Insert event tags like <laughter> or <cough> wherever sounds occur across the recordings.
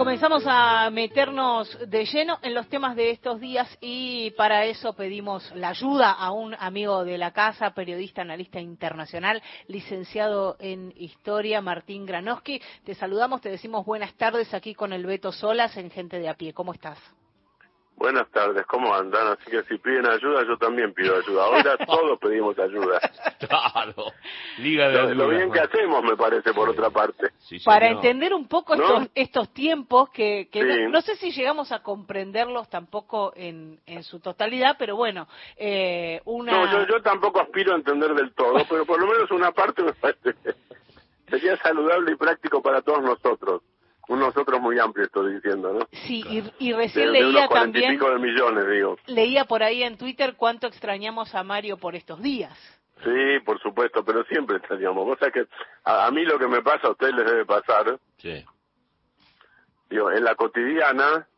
comenzamos a meternos de lleno en los temas de estos días y para eso pedimos la ayuda a un amigo de la casa, periodista, analista internacional, licenciado en historia, Martín Granowski. Te saludamos, te decimos buenas tardes aquí con el Beto Solas en Gente de a pie. ¿Cómo estás? Buenas tardes, ¿cómo andan? Así que si piden ayuda, yo también pido ayuda. Ahora <laughs> todos pedimos ayuda. Claro. Liga de lo, bien que hacemos, me parece, por otra parte. Para entender un poco estos, estos tiempos, que, no, sé si llegamos a comprenderlos tampoco en, en su totalidad, pero bueno, eh, una... No, yo, yo tampoco aspiro a entender del todo, pero por lo menos una parte me parece <laughs> sería saludable y práctico para todos nosotros un nosotros muy amplio estoy diciendo, ¿no? Sí, y, recién leía también... de millones, digo. Leía por ahí en Twitter cuánto extrañamos a Mario por estos días. Sí, por supuesto, pero siempre extrañamos. Sabés que a, mí lo que me pasa, a ustedes les debe pasar. Sí. Digo, en la cotidiana,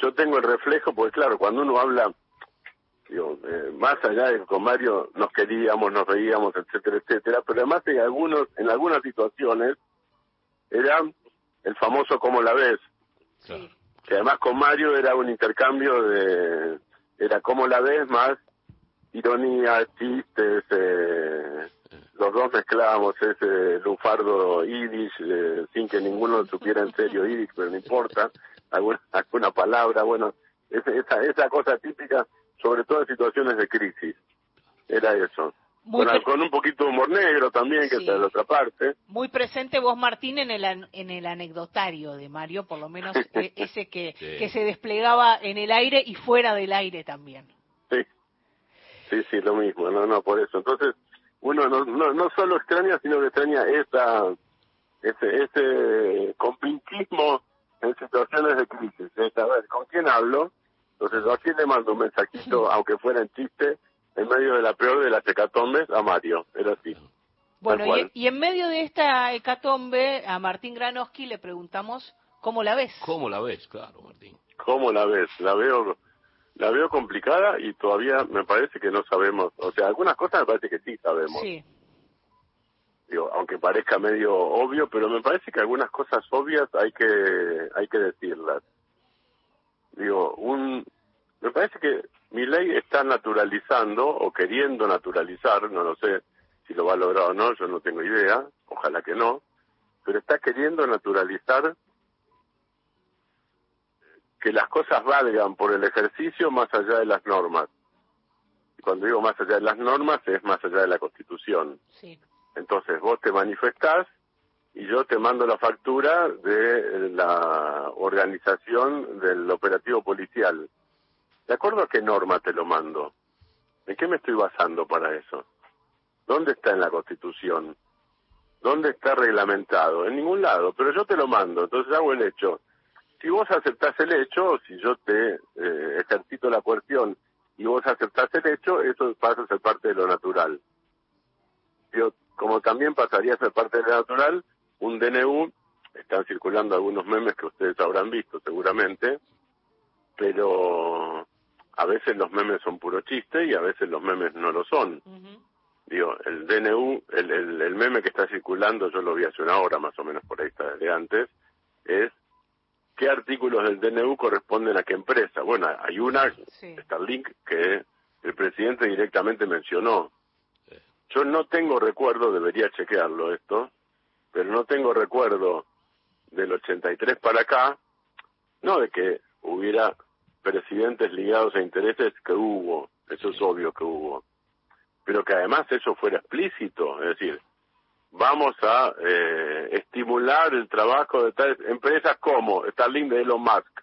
yo tengo el reflejo, porque claro, cuando uno habla, digo, eh, más allá de con Mario nos queríamos, nos veíamos, etcétera, etcétera, pero además en algunos, en algunas situaciones, eran el famoso ¿Cómo la ves? Que además con Mario era un intercambio de, era ¿Cómo la ves? más ironía, chistes, eh, los dos mezclábamos ese lufardo yiddish eh, sin que ninguno <laughs> supiera en serio yiddish, pero no importa, alguna, alguna palabra, bueno, esa, esa cosa típica, sobre todo en situaciones de crisis, era eso con, un poquito de humor negro también, que está de la otra parte. Muy presente vos, Martín, en el, en el anecdotario de Mario, por lo menos <laughs> e, ese que, que se desplegaba en el aire y fuera del aire también. Sí, sí, sí, lo mismo, no, no, por eso. Entonces, uno no, no, no solo extraña, sino que extraña esa, ese, ese compinquismo en situaciones de crisis. a ver, ¿con quién hablo? Entonces, ¿a quién le mando un mensajito, <laughs> aunque fuera en chiste? En medio de la peor de las hecatombes a Mario, era así. Bueno, y, en medio de esta hecatombe, a Martín Granoski le preguntamos cómo la ves. ¿Cómo la ves? Claro, Martín. ¿Cómo la ves? La veo, la veo complicada y todavía me parece que no sabemos. O sea, algunas cosas me parece que sí sabemos. Sí. Digo, aunque parezca medio obvio, pero me parece que algunas cosas obvias hay que hay que decirlas. Digo, un me parece que mi ley está naturalizando o queriendo naturalizar, no lo sé si lo va a lograr o no, yo no tengo idea, ojalá que no, pero está queriendo naturalizar que las cosas valgan por el ejercicio más allá de las normas. Y cuando digo más allá de las normas es más allá de la Constitución. Sí. Entonces vos te manifestás y yo te mando la factura de la organización del operativo policial ¿De acuerdo a qué norma te lo mando? ¿En qué me estoy basando para eso? ¿Dónde está en la Constitución? ¿Dónde está reglamentado? En ningún lado, pero yo te lo mando, entonces hago el hecho. Si vos aceptás el hecho, si yo te eh, ejercito la cuestión y vos aceptás el hecho, eso pasa a ser parte de lo natural. Yo, como también pasaría a ser parte de lo natural, un DNU, están circulando algunos memes que ustedes habrán visto seguramente, pero a veces los memes son puro chiste y a veces los memes no lo son. Digo, el DNU, el, el, meme que está circulando, yo lo vi hace una hora más o menos por ahí está de antes, es qué artículos del DNU corresponden a qué empresa. Bueno, hay una, Starlink, que el presidente directamente mencionó. Yo no tengo recuerdo, debería chequearlo esto, pero no tengo recuerdo del 83 para acá, no de que hubiera presidentes ligados a intereses que hubo, eso es obvio que hubo, pero que además eso fuera explícito, es decir, vamos a eh, estimular el trabajo de tales empresas como Starlink de Elon Musk.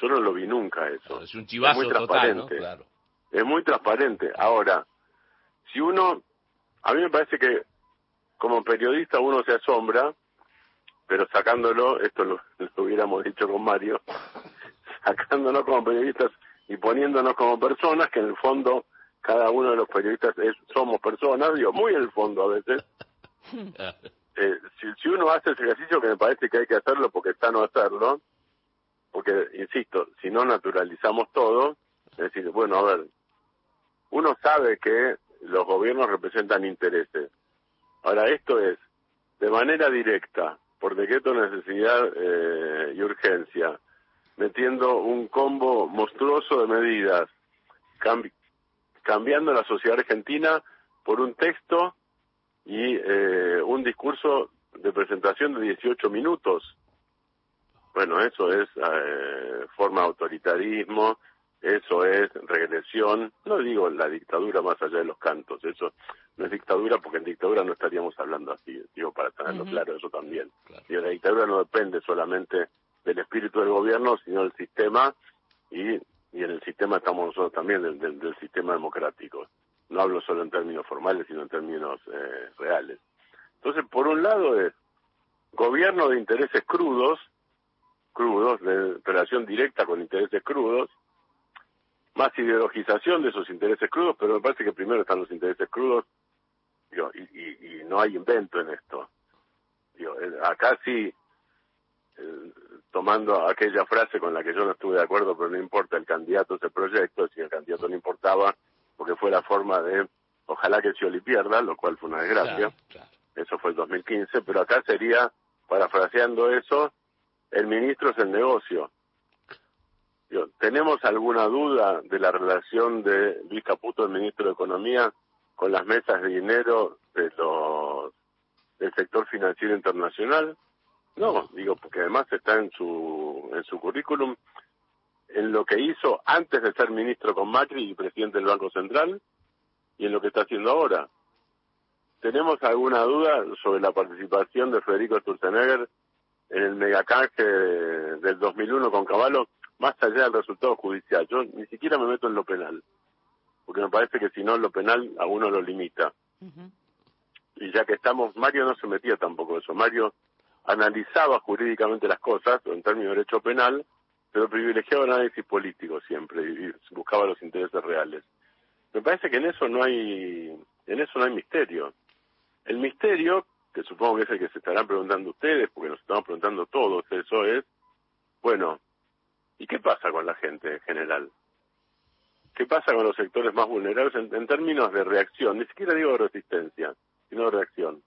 Yo no lo vi nunca eso. Es un chivazo muy transparente. Claro. Es muy transparente. Ahora, si uno, a mí me parece que como periodista uno se asombra, pero sacándolo, esto lo <laughs> hubiéramos dicho con Mario, sacándonos como periodistas y poniéndonos como personas, que en el fondo cada uno de los periodistas es, somos personas, digo, muy en el fondo a veces. <laughs> Eh, si, si uno hace ese ejercicio, que me parece que hay que hacerlo porque está no hacerlo, porque, insisto, si no naturalizamos todo, es decir, bueno, a ver, uno sabe que los gobiernos representan intereses. Ahora, esto es de manera directa, por decreto de necesidad eh, y urgencia, metiendo un combo monstruoso de medidas, cambiando la sociedad argentina por un texto y eh, un discurso de presentación de 18 minutos. Bueno, eso es eh, forma de autoritarismo, eso es regresión, no digo la dictadura más allá de los cantos, eso no es dictadura porque en dictadura no estaríamos hablando así, digo para tenerlo claro eso también. Y la dictadura no depende solamente del espíritu del gobierno, sino del sistema y, y en el sistema estamos nosotros también, del, del, sistema democrático. No hablo solo en términos formales, sino en términos eh, reales. Entonces, por un lado es gobierno de intereses crudos, crudos, de relación directa con intereses crudos, más ideologización de esos intereses crudos, pero me parece que primero están los intereses crudos y, no hay invento en esto. Eh, acá sí, eh, tomando aquella frase con la que yo no estuve de acuerdo, pero no importa, el candidato es el proyecto, si el candidato no importaba, porque fue la forma de, ojalá que Scioli pierda, lo cual fue una desgracia, eso fue el 2015, pero acá sería, parafraseando eso, el ministro es el negocio, ¿Tenemos alguna duda de la relación de Luis Caputo, el ministro de Economía, con las mesas de dinero de los del sector financiero internacional? No, digo, porque además está en su, en su currículum en lo que hizo antes de ser ministro con Macri y presidente del Banco Central y en lo que está haciendo ahora. ¿Tenemos alguna duda sobre la participación de Federico Sturzenegger en el megacanje del 2001 con Caballo? más allá del resultado judicial. Yo ni siquiera me meto en lo penal, porque me parece que si no, lo penal a uno lo limita. Y ya que estamos, Mario no se metía tampoco eso. Mario analizaba jurídicamente las cosas, en términos de derecho penal, pero privilegiaba el análisis político siempre y buscaba los intereses reales. Me parece que en eso no hay, en eso no hay misterio. El misterio, que supongo que es el que se estarán preguntando ustedes, porque nos estamos preguntando todos, eso es, bueno, ¿Y qué pasa con la gente en general? ¿Qué pasa con los sectores más vulnerables en, términos de reacción? Ni siquiera digo resistencia, sino de reacción.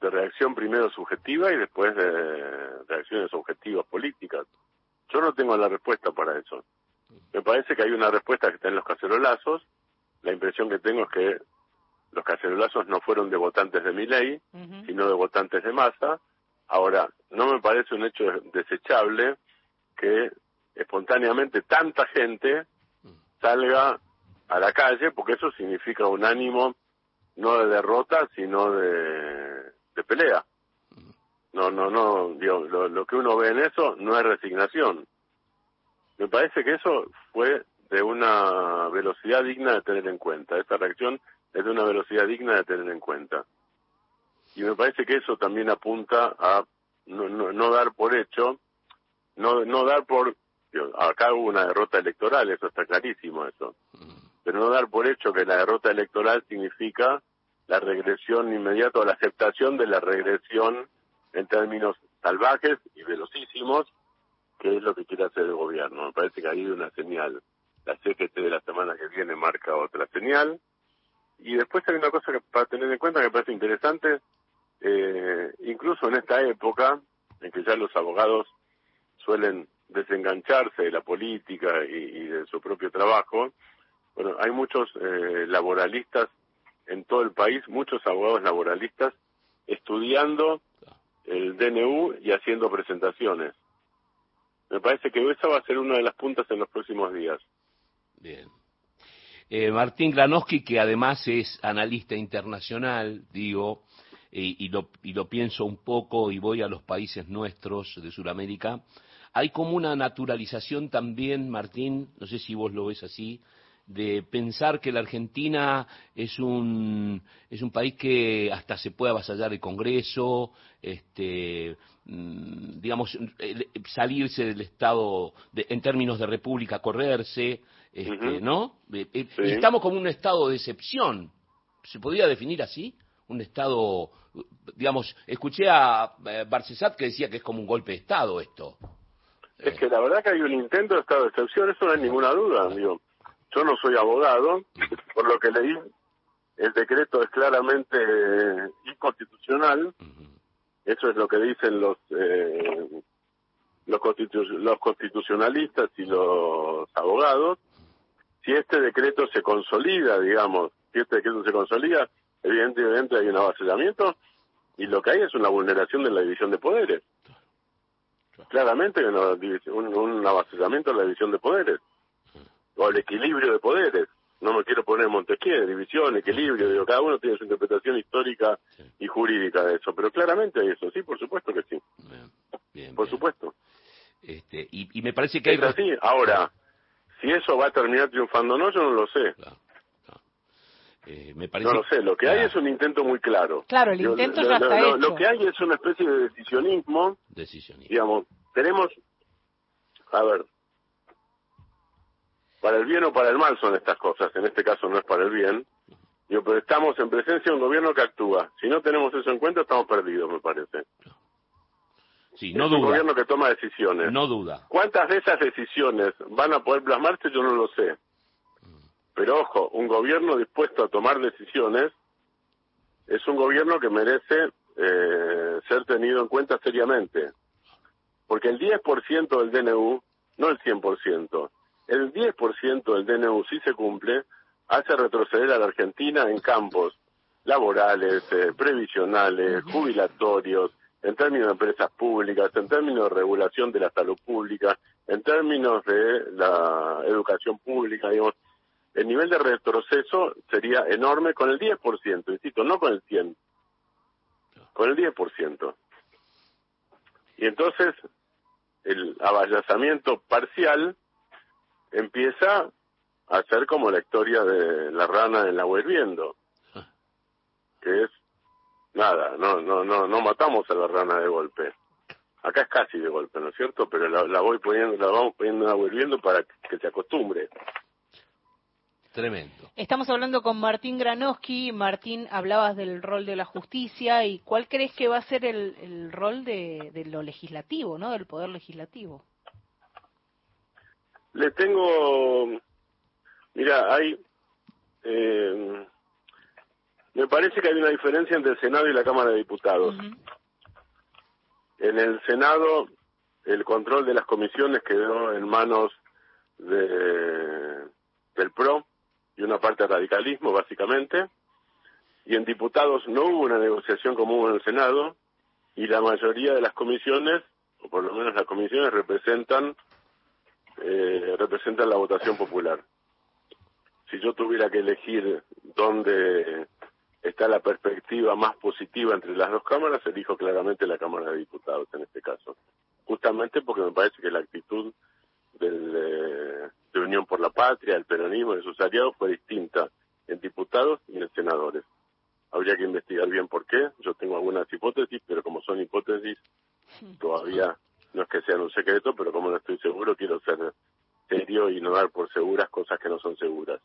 De reacción primero subjetiva y después de reacciones objetivas políticas. Yo no tengo la respuesta para eso. Me parece que hay una respuesta que está en los cacerolazos. La impresión que tengo es que los cacerolazos no fueron de votantes de mi ley, sino de votantes de masa. Ahora, no me parece un hecho desechable que espontáneamente tanta gente salga a la calle, porque eso significa un ánimo no de derrota, sino de, pelea. No, no, no, lo, lo que uno ve en eso no es resignación. Me parece que eso fue de una velocidad digna de tener en cuenta. Esta reacción es de una velocidad digna de tener en cuenta. Y me parece que eso también apunta a no, no, no dar por hecho no, no dar por, acá hubo una derrota electoral, eso está clarísimo eso, pero no dar por hecho que la derrota electoral significa la regresión inmediata o la aceptación de la regresión en términos salvajes y velocísimos, que es lo que quiere hacer el gobierno. Me parece que ahí hay una señal. La CGT de la semana que viene marca otra señal. Y después hay una cosa que para tener en cuenta que me parece interesante, eh, incluso en esta época en que ya los abogados suelen desengancharse de la política y, de su propio trabajo. Bueno, hay muchos eh, laboralistas en todo el país, muchos abogados laboralistas estudiando el DNU y haciendo presentaciones. Me parece que esa va a ser una de las puntas en los próximos días. Bien. Eh, Martín Granowski, que además es analista internacional, digo, y, lo, y lo pienso un poco y voy a los países nuestros de Sudamérica, hay como una naturalización también, Martín, no sé si vos lo ves así, de pensar que la Argentina es un, es un país que hasta se puede avasallar el Congreso, este, mm, digamos, salirse del Estado en términos de república, correrse, este, ¿no? Eh, eh, estamos como un estado de excepción, ¿se podría definir así? Un estado, digamos, escuché a eh, Barcesat que decía que es como un golpe de Estado esto. Es que la verdad que hay un intento de estado de excepción, eso no hay ninguna duda, digo. Yo no soy abogado, por lo que leí, el decreto es claramente eh, inconstitucional. Eso es lo que dicen los eh, los, los constitucionalistas y los abogados. Si este decreto se consolida, digamos, si este decreto se consolida, evidentemente hay un avasallamiento y lo que hay es una vulneración de la división de poderes. Claramente un, un avasallamiento de la división de poderes o el equilibrio de poderes. No me quiero poner Montesquieu, división, equilibrio, digo, cada uno tiene su interpretación histórica y jurídica de eso, pero claramente hay eso, sí, por supuesto que sí. Bien, por supuesto. Este, y, me parece que hay... así. Ahora, si eso va a terminar triunfando o no, yo no lo sé. Eh, no lo sé, lo que hay es un intento muy claro. Claro, el intento ya está hecho. Lo que hay es una especie de decisionismo. Decisionismo. Digamos, tenemos, a ver, para el bien o para el mal son estas cosas, en este caso no es para el bien, Yo, pero estamos en presencia de un gobierno que actúa. Si no tenemos eso en cuenta, estamos perdidos, me parece. Sí, no es duda. un gobierno que toma decisiones. No duda. ¿Cuántas de esas decisiones van a poder plasmarse? Yo no lo sé. Pero ojo, un gobierno dispuesto a tomar decisiones es un gobierno que merece eh, ser tenido en cuenta seriamente. Porque el 10% del DNU, no el 100%, el 10% del DNU, si se cumple, hace retroceder a la Argentina en campos laborales, eh, previsionales, jubilatorios, en términos de empresas públicas, en términos de regulación de la salud pública, en términos de la educación pública, digamos, el nivel de retroceso sería enorme con el 10%, insisto, no con el 100%, con el 10%. Y entonces el abayazamiento parcial empieza a ser como la historia de la rana en la viendo, que es nada, no, no, no, no matamos a la rana de golpe. Acá es casi de golpe, ¿no es cierto? Pero la, voy poniendo, la vamos poniendo en la viendo para que se acostumbre. Tremendo. Estamos hablando con Martín Granowski. Martín, hablabas del rol de la justicia y cuál crees que va a ser el, el rol de, de, lo legislativo, ¿no? Del poder legislativo. Le tengo, mira, hay, eh, me parece que hay una diferencia entre el Senado y la Cámara de Diputados. En el Senado, el control de las comisiones quedó en manos de, del PRO y una parte de radicalismo, básicamente. Y en diputados no hubo una negociación como hubo en el Senado, y la mayoría de las comisiones, o por lo menos las comisiones, representan eh, representan la votación popular. Si yo tuviera que elegir dónde está la perspectiva más positiva entre las dos cámaras, elijo claramente la Cámara de Diputados en este caso. Justamente porque me parece que la actitud del, eh, de Unión por la Patria, el peronismo, de sus aliados fue distinta en diputados y en senadores. Habría que investigar bien por qué. Yo tengo algunas hipótesis, pero como son hipótesis, todavía no es que sean un secreto, pero como no estoy seguro, quiero ser serio y no dar por seguras cosas que no son seguras.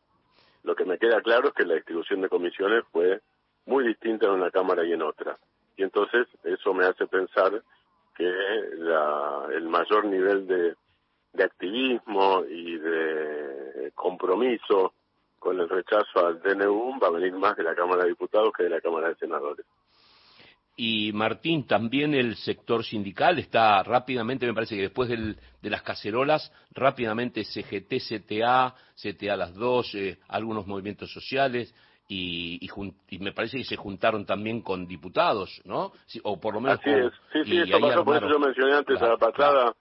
Lo que me queda claro es que la distribución de comisiones fue muy distinta en una Cámara y en otra. Y entonces eso me hace pensar que la, el mayor nivel de, de activismo y de compromiso con el rechazo al DNU va a venir más de la Cámara de Diputados que de la Cámara de Senadores. Y Martín, también el sector sindical está rápidamente, me parece que después del, de las cacerolas, rápidamente CGT, CTA, CTA las dos, eh, algunos movimientos sociales, y, y, me parece que se juntaron también con diputados, ¿no? o por lo menos. Así es, sí, sí, eso pasó, por eso yo mencioné antes a la pasada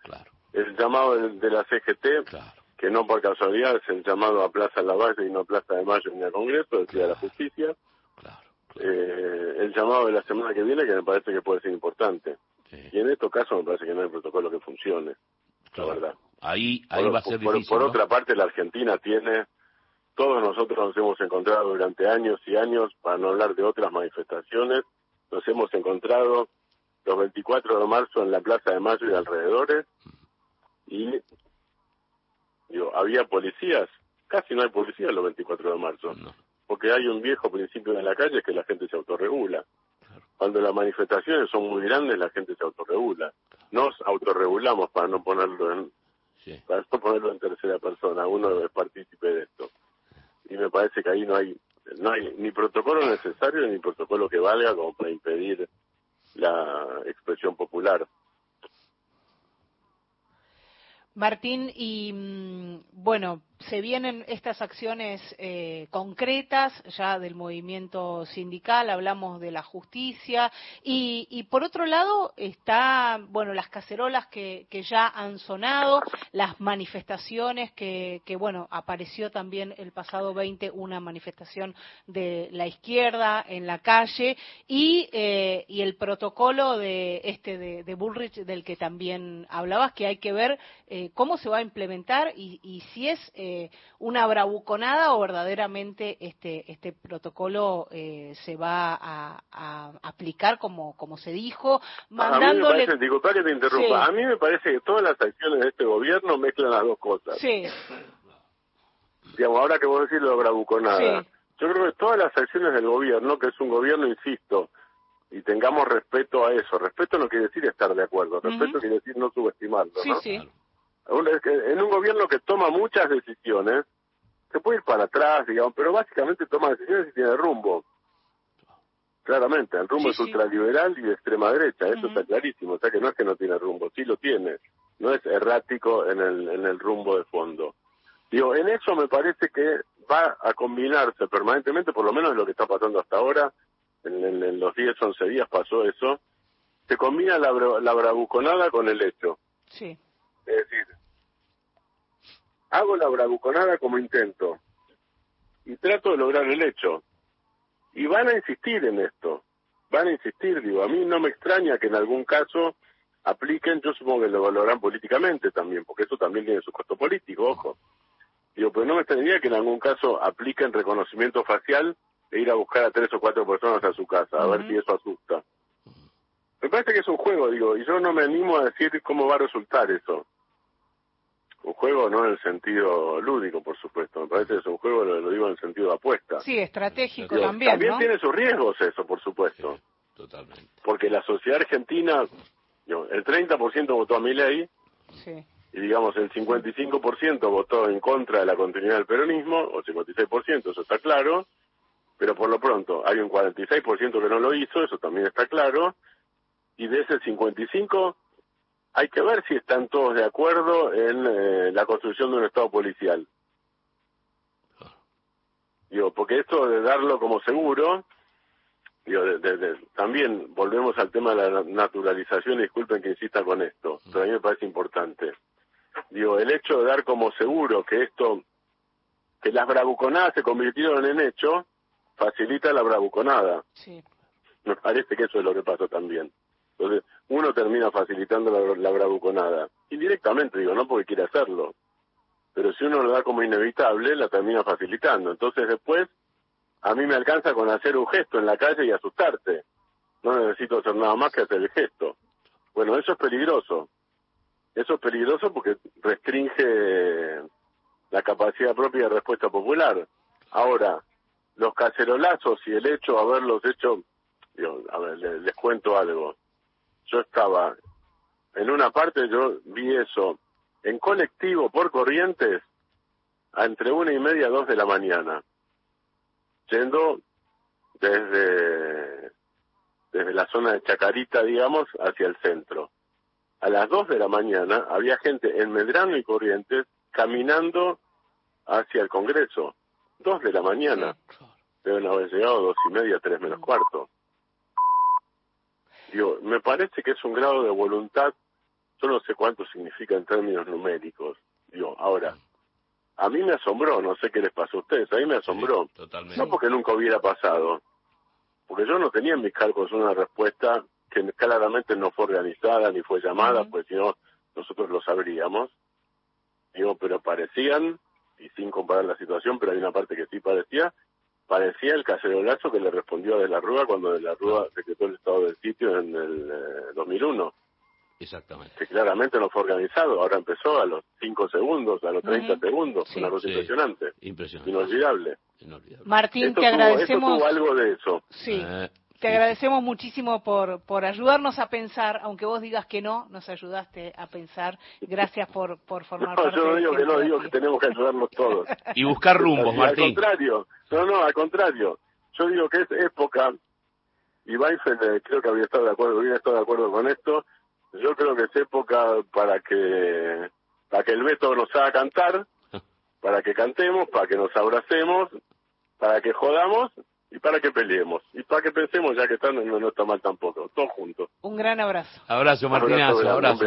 el llamado de, la CGT, que no por casualidad es el llamado a Plaza Lavalle y no a Plaza de Mayo ni a Congreso, el Día de la Justicia. Claro eh, el llamado de la semana que viene, que me parece que puede ser importante. Y en estos casos me parece que no hay protocolo que funcione, la verdad. Ahí, ahí va a ser por, difícil. Por, otra parte, la Argentina tiene, todos nosotros nos hemos encontrado durante años y años, para no hablar de otras manifestaciones, nos hemos encontrado los 24 de marzo en la Plaza de Mayo y alrededores, y digo, había policías, casi no hay policías los 24 de marzo. No porque hay un viejo principio en la calle que la gente se autorregula. Cuando las manifestaciones son muy grandes, la gente se autorregula. Nos autorregulamos para no ponerlo en, para no ponerlo en tercera persona, uno es partícipe de esto. Y me parece que ahí no hay no hay ni protocolo necesario ni protocolo que valga como para impedir la expresión popular. Martín, y mm, bueno, se vienen estas acciones eh, concretas ya del movimiento sindical, hablamos de la justicia y, por otro lado está, bueno, las cacerolas que, ya han sonado, las manifestaciones que, bueno, apareció también el pasado 20 una manifestación de la izquierda en la calle y, eh, el protocolo de este de, Bullrich del que también hablabas, que hay que ver eh, cómo se va a implementar y, y si es eh, una bravuconada o verdaderamente este, este protocolo eh, se va a, aplicar como, como se dijo, mandándole... A mí me parece, que te interrumpa, a mí me parece que todas las acciones de este gobierno mezclan las dos cosas. Sí. Digamos, ahora que vos decís lo bravuconada, yo creo que todas las acciones del gobierno, que es un gobierno, insisto, y tengamos respeto a eso. Respeto no quiere decir estar de acuerdo, respeto quiere decir no subestimarlo. Sí, ¿no? sí en un gobierno que toma muchas decisiones, se puede ir para atrás, digamos, pero básicamente toma decisiones y tiene rumbo. Claramente, el rumbo es ultraliberal y de extrema derecha, eso está clarísimo, o sea que no es que no tiene rumbo, sí lo tiene, no es errático en el, en el rumbo de fondo. Digo, en eso me parece que va a combinarse permanentemente, por lo menos en lo que está pasando hasta ahora, en, en, los 10, 11 días pasó eso, se combina la, la bravuconada con el hecho. Sí. Es decir, hago la bravuconada como intento y trato de lograr el hecho. Y van a insistir en esto, van a insistir, digo, a mí no me extraña que en algún caso apliquen, yo supongo que lo valorarán políticamente también, porque eso también tiene su costo político, ojo. Digo, pero no me extrañaría que en algún caso apliquen reconocimiento facial e ir a buscar a tres o cuatro personas a su casa, a ver si eso asusta. Me parece que es un juego, digo, y yo no me animo a decir cómo va a resultar eso. Un juego no en el sentido lúdico, por supuesto. Me parece que es un juego, lo, digo en el sentido de apuesta. Sí, estratégico también. También tiene sus riesgos eso, por supuesto. totalmente. Porque la sociedad argentina, el 30% votó a mi ley. Sí. Y digamos, el 55% votó en contra de la continuidad del peronismo, o 56%, eso está claro. Pero por lo pronto, hay un 46% que no lo hizo, eso también está claro. Y de ese 55, hay que ver si están todos de acuerdo en eh, la construcción de un Estado policial. Digo, porque esto de darlo como seguro, digo, también volvemos al tema de la naturalización, y disculpen que insista con esto, pero a mí me parece importante. Digo, el hecho de dar como seguro que esto, que las bravuconadas se convirtieron en hecho, facilita la bravuconada. Sí. Me parece que eso es lo que pasó también. Entonces, uno termina facilitando la, la bravuconada. Indirectamente, digo, no porque quiere hacerlo. Pero si uno lo da como inevitable, la termina facilitando. Entonces, después, a mí me alcanza con hacer un gesto en la calle y asustarte. No necesito hacer nada más que hacer el gesto. Bueno, eso es peligroso. Eso es peligroso porque restringe la capacidad propia de respuesta popular. Ahora, los cacerolazos y el hecho de haberlos hecho, a ver, les cuento algo yo estaba en una parte, yo vi eso en colectivo por Corrientes a entre una y media, dos de la mañana, yendo desde, desde la zona de Chacarita, digamos, hacia el centro. A las dos de la mañana había gente en Medrano y Corrientes caminando hacia el Congreso. Dos de la mañana. Deben haber llegado dos y media, tres menos cuarto. Digo, me parece que es un grado de voluntad, yo no sé cuánto significa en términos numéricos. Digo, ahora, a mí me asombró, no sé qué les pasó a ustedes, a mí me asombró. totalmente. No porque nunca hubiera pasado, porque yo no tenía en mis cálculos una respuesta que claramente no fue organizada ni fue llamada, pues si no, nosotros lo sabríamos. Digo, pero parecían, y sin comparar la situación, pero hay una parte que sí parecía, parecía el cacerolazo que le respondió a De la Rúa cuando De la Rúa decretó el estado del sitio en el 2001. Eh, Exactamente. Que claramente no fue organizado, ahora empezó a los 5 segundos, a los 30 segundos, una cosa impresionante. Impresionante. Inolvidable. Martín, te agradecemos. Esto tuvo algo de eso. Sí. Eh, Te agradecemos muchísimo por, por ayudarnos a pensar, aunque vos digas que no, nos ayudaste a pensar. Gracias por, por formar no, parte. Yo no digo que no, digo que tenemos que ayudarnos todos. <laughs> y buscar rumbos, Martín. Al contrario, no, no, al contrario. Yo digo que es época, y Weinfeld creo que había estado de acuerdo, había estado de acuerdo con esto, yo creo que es época para que, para que el Beto nos haga cantar, para que cantemos, para que nos abracemos, para que jodamos y para que peleemos. Y para que pensemos, ya que están, no, no está mal tampoco. Todos juntos. Un gran abrazo. Abrazo, Martinazo, abrazo.